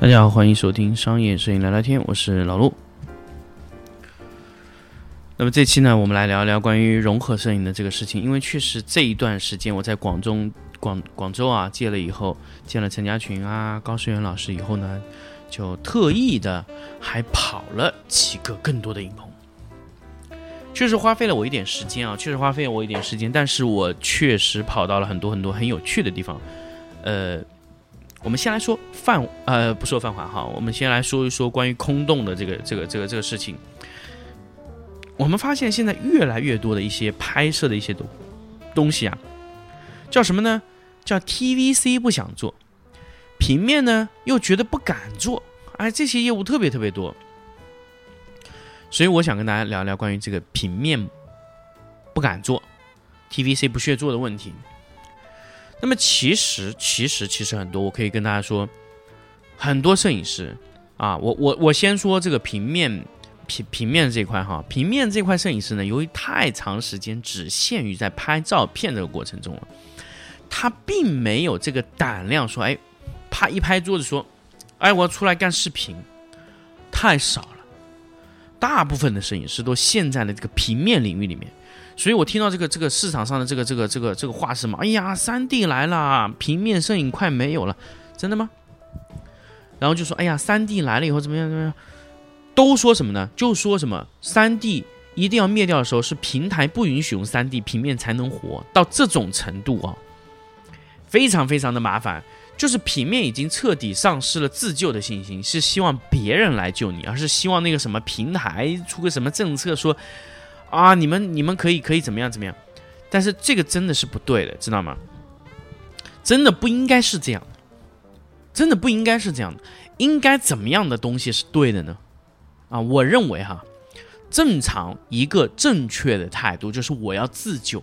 大家好，欢迎收听商业摄影聊聊天，我是老陆。那么这期呢，我们来聊一聊关于融合摄影的这个事情。因为确实这一段时间我在广中广广州啊见了以后，见了陈家群啊、高世元老师以后呢，就特意的还跑了几个更多的影棚。确实花费了我一点时间啊，确实花费了我一点时间，但是我确实跑到了很多很多很有趣的地方，呃。我们先来说泛呃不说泛华哈，我们先来说一说关于空洞的这个这个这个这个事情。我们发现现在越来越多的一些拍摄的一些东东西啊，叫什么呢？叫 TVC 不想做，平面呢又觉得不敢做，哎，这些业务特别特别多。所以我想跟大家聊聊关于这个平面不敢做，TVC 不屑做的问题。那么其实其实其实很多，我可以跟大家说，很多摄影师啊，我我我先说这个平面平平面这块哈，平面这块摄影师呢，由于太长时间只限于在拍照片这个过程中了，他并没有这个胆量说，哎，啪一拍桌子说，哎，我要出来干视频，太少了，大部分的摄影师都陷在了这个平面领域里面。所以我听到这个这个市场上的这个这个这个这个话是嘛？哎呀，三 D 来了，平面摄影快没有了，真的吗？然后就说，哎呀，三 D 来了以后怎么样怎么样？都说什么呢？就说什么三 D 一定要灭掉的时候，是平台不允许用三 D 平面才能活到这种程度啊，非常非常的麻烦。就是平面已经彻底丧失了自救的信心，是希望别人来救你，而是希望那个什么平台出个什么政策说。啊，你们你们可以可以怎么样怎么样？但是这个真的是不对的，知道吗？真的不应该是这样，真的不应该是这样的。应该怎么样的东西是对的呢？啊，我认为哈，正常一个正确的态度就是我要自救。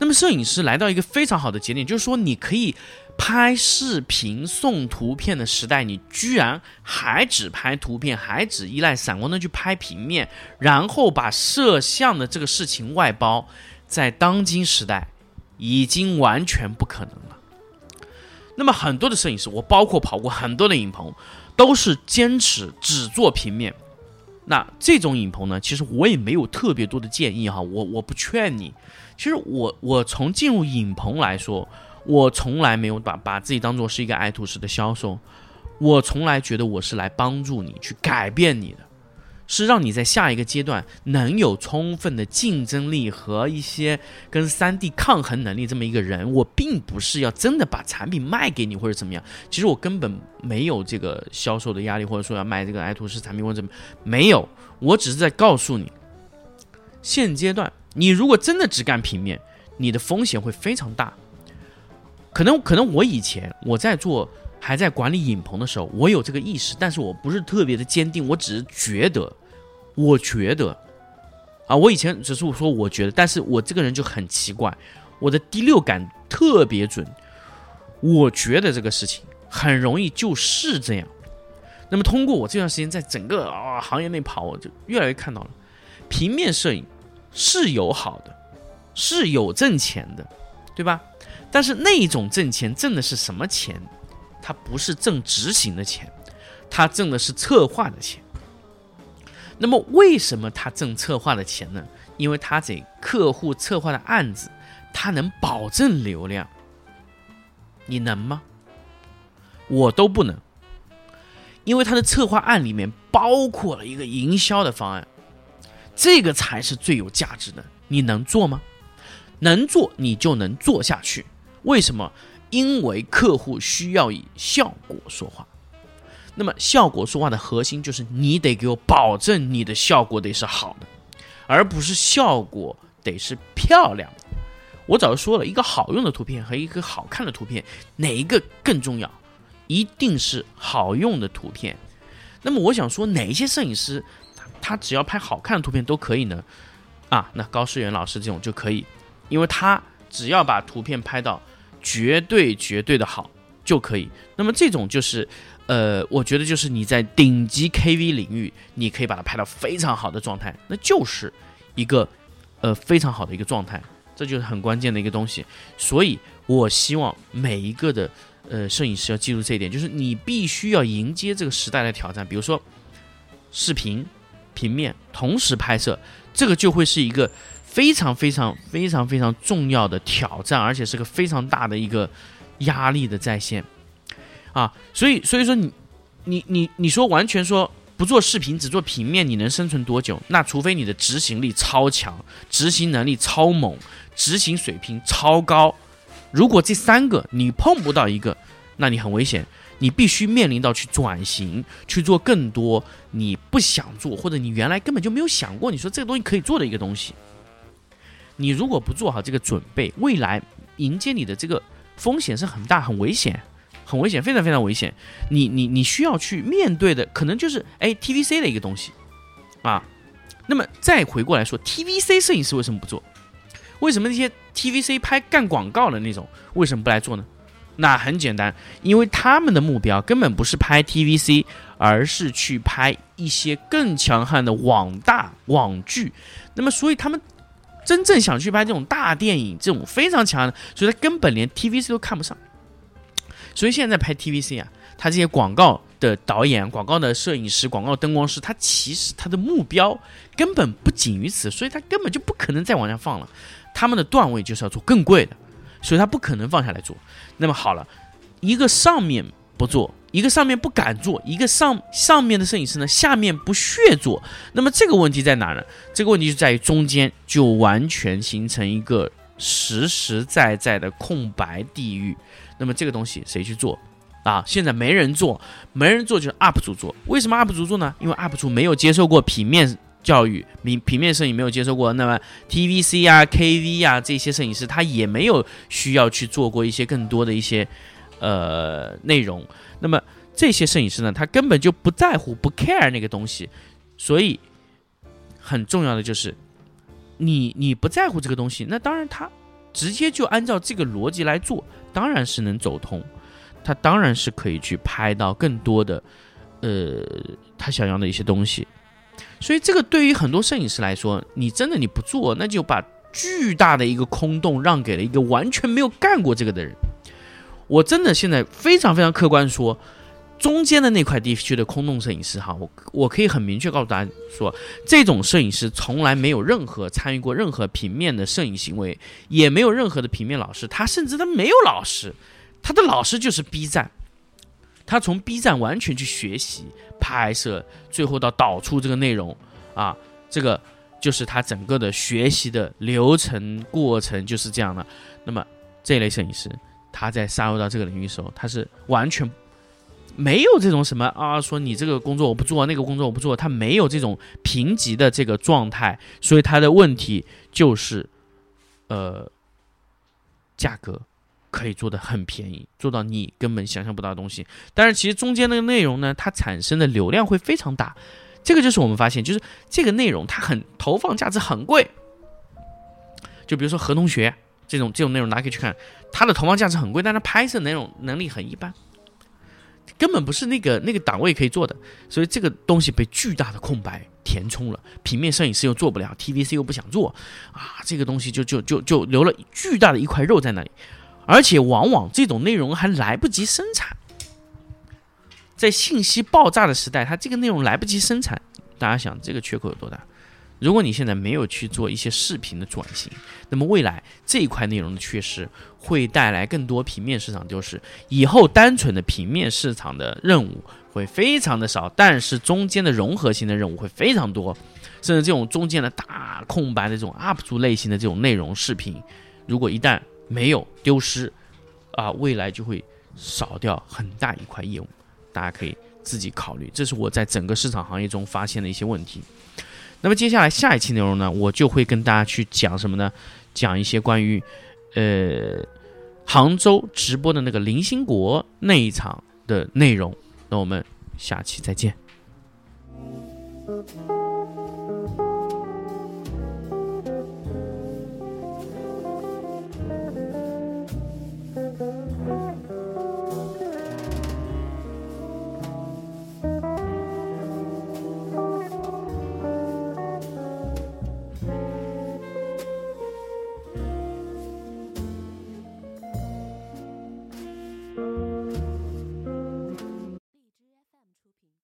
那么摄影师来到一个非常好的节点，就是说你可以。拍视频送图片的时代，你居然还只拍图片，还只依赖闪光灯去拍平面，然后把摄像的这个事情外包，在当今时代已经完全不可能了。那么很多的摄影师，我包括跑过很多的影棚，都是坚持只做平面。那这种影棚呢，其实我也没有特别多的建议哈，我我不劝你。其实我我从进入影棚来说。我从来没有把把自己当做是一个爱图仕的销售，我从来觉得我是来帮助你去改变你的，是让你在下一个阶段能有充分的竞争力和一些跟三 D 抗衡能力这么一个人。我并不是要真的把产品卖给你或者怎么样，其实我根本没有这个销售的压力，或者说要卖这个爱图师产品或者怎么没有，我只是在告诉你，现阶段你如果真的只干平面，你的风险会非常大。可能可能我以前我在做还在管理影棚的时候，我有这个意识，但是我不是特别的坚定，我只是觉得，我觉得，啊，我以前只是我说我觉得，但是我这个人就很奇怪，我的第六感特别准，我觉得这个事情很容易就是这样。那么通过我这段时间在整个啊行业内跑，我就越来越看到了，平面摄影是有好的，是有挣钱的，对吧？但是那种挣钱挣的是什么钱？他不是挣执行的钱，他挣的是策划的钱。那么为什么他挣策划的钱呢？因为他给客户策划的案子，他能保证流量。你能吗？我都不能，因为他的策划案里面包括了一个营销的方案，这个才是最有价值的。你能做吗？能做，你就能做下去。为什么？因为客户需要以效果说话。那么，效果说话的核心就是你得给我保证你的效果得是好的，而不是效果得是漂亮的。我早就说了一个好用的图片和一个好看的图片，哪一个更重要？一定是好用的图片。那么，我想说，哪一些摄影师他只要拍好看的图片都可以呢？啊，那高世元老师这种就可以，因为他只要把图片拍到。绝对绝对的好就可以。那么这种就是，呃，我觉得就是你在顶级 KV 领域，你可以把它拍到非常好的状态，那就是一个呃非常好的一个状态，这就是很关键的一个东西。所以我希望每一个的呃摄影师要记住这一点，就是你必须要迎接这个时代的挑战。比如说，视频、平面同时拍摄，这个就会是一个非常非常非常非常重要的挑战，而且是个非常大的一个压力的在线啊。所以，所以说你你你你说完全说。不做视频，只做平面，你能生存多久？那除非你的执行力超强，执行能力超猛，执行水平超高。如果这三个你碰不到一个，那你很危险。你必须面临到去转型，去做更多你不想做，或者你原来根本就没有想过，你说这个东西可以做的一个东西。你如果不做好这个准备，未来迎接你的这个风险是很大，很危险。很危险，非常非常危险。你你你需要去面对的，可能就是哎 TVC 的一个东西啊。那么再回过来说，TVC 摄影师为什么不做？为什么那些 TVC 拍干广告的那种为什么不来做呢？那很简单，因为他们的目标根本不是拍 TVC，而是去拍一些更强悍的网大网剧。那么所以他们真正想去拍这种大电影，这种非常强的，所以他根本连 TVC 都看不上。所以现在拍 TVC 啊，他这些广告的导演、广告的摄影师、广告灯光师，他其实他的目标根本不仅于此，所以他根本就不可能再往下放了。他们的段位就是要做更贵的，所以他不可能放下来做。那么好了，一个上面不做，一个上面不敢做，一个上上面的摄影师呢，下面不屑做。那么这个问题在哪呢？这个问题就在于中间就完全形成一个实实在在的空白地域。那么这个东西谁去做啊？现在没人做，没人做就是 UP 主做。为什么 UP 主做呢？因为 UP 主没有接受过平面教育，平平面摄影没有接受过。那么 TVC 啊、KV 啊这些摄影师他也没有需要去做过一些更多的一些呃内容。那么这些摄影师呢，他根本就不在乎、不 care 那个东西。所以很重要的就是，你你不在乎这个东西，那当然他。直接就按照这个逻辑来做，当然是能走通，他当然是可以去拍到更多的，呃，他想要的一些东西。所以这个对于很多摄影师来说，你真的你不做，那就把巨大的一个空洞让给了一个完全没有干过这个的人。我真的现在非常非常客观说。中间的那块地区的空洞摄影师，哈，我我可以很明确告诉大家说，这种摄影师从来没有任何参与过任何平面的摄影行为，也没有任何的平面老师，他甚至他没有老师，他的老师就是 B 站，他从 B 站完全去学习拍摄，最后到导出这个内容，啊，这个就是他整个的学习的流程过程就是这样的。那么这类摄影师，他在杀入到这个领域的时候，他是完全。没有这种什么啊，说你这个工作我不做，那个工作我不做，他没有这种评级的这个状态，所以他的问题就是，呃，价格可以做的很便宜，做到你根本想象不到的东西。但是其实中间那个内容呢，它产生的流量会非常大，这个就是我们发现，就是这个内容它很投放价值很贵。就比如说何同学这种这种内容，大家可以去看，它的投放价值很贵，但是拍摄内容能力很一般。根本不是那个那个档位可以做的，所以这个东西被巨大的空白填充了。平面摄影师又做不了，TVC 又不想做，啊，这个东西就就就就留了巨大的一块肉在那里，而且往往这种内容还来不及生产。在信息爆炸的时代，它这个内容来不及生产，大家想这个缺口有多大？如果你现在没有去做一些视频的转型，那么未来这一块内容的缺失会带来更多平面市场丢失。以后单纯的平面市场的任务会非常的少，但是中间的融合性的任务会非常多，甚至这种中间的大空白的这种 UP 主类型的这种内容视频，如果一旦没有丢失，啊，未来就会少掉很大一块业务。大家可以自己考虑，这是我在整个市场行业中发现的一些问题。那么接下来下一期内容呢，我就会跟大家去讲什么呢？讲一些关于，呃，杭州直播的那个林兴国那一场的内容。那我们下期再见。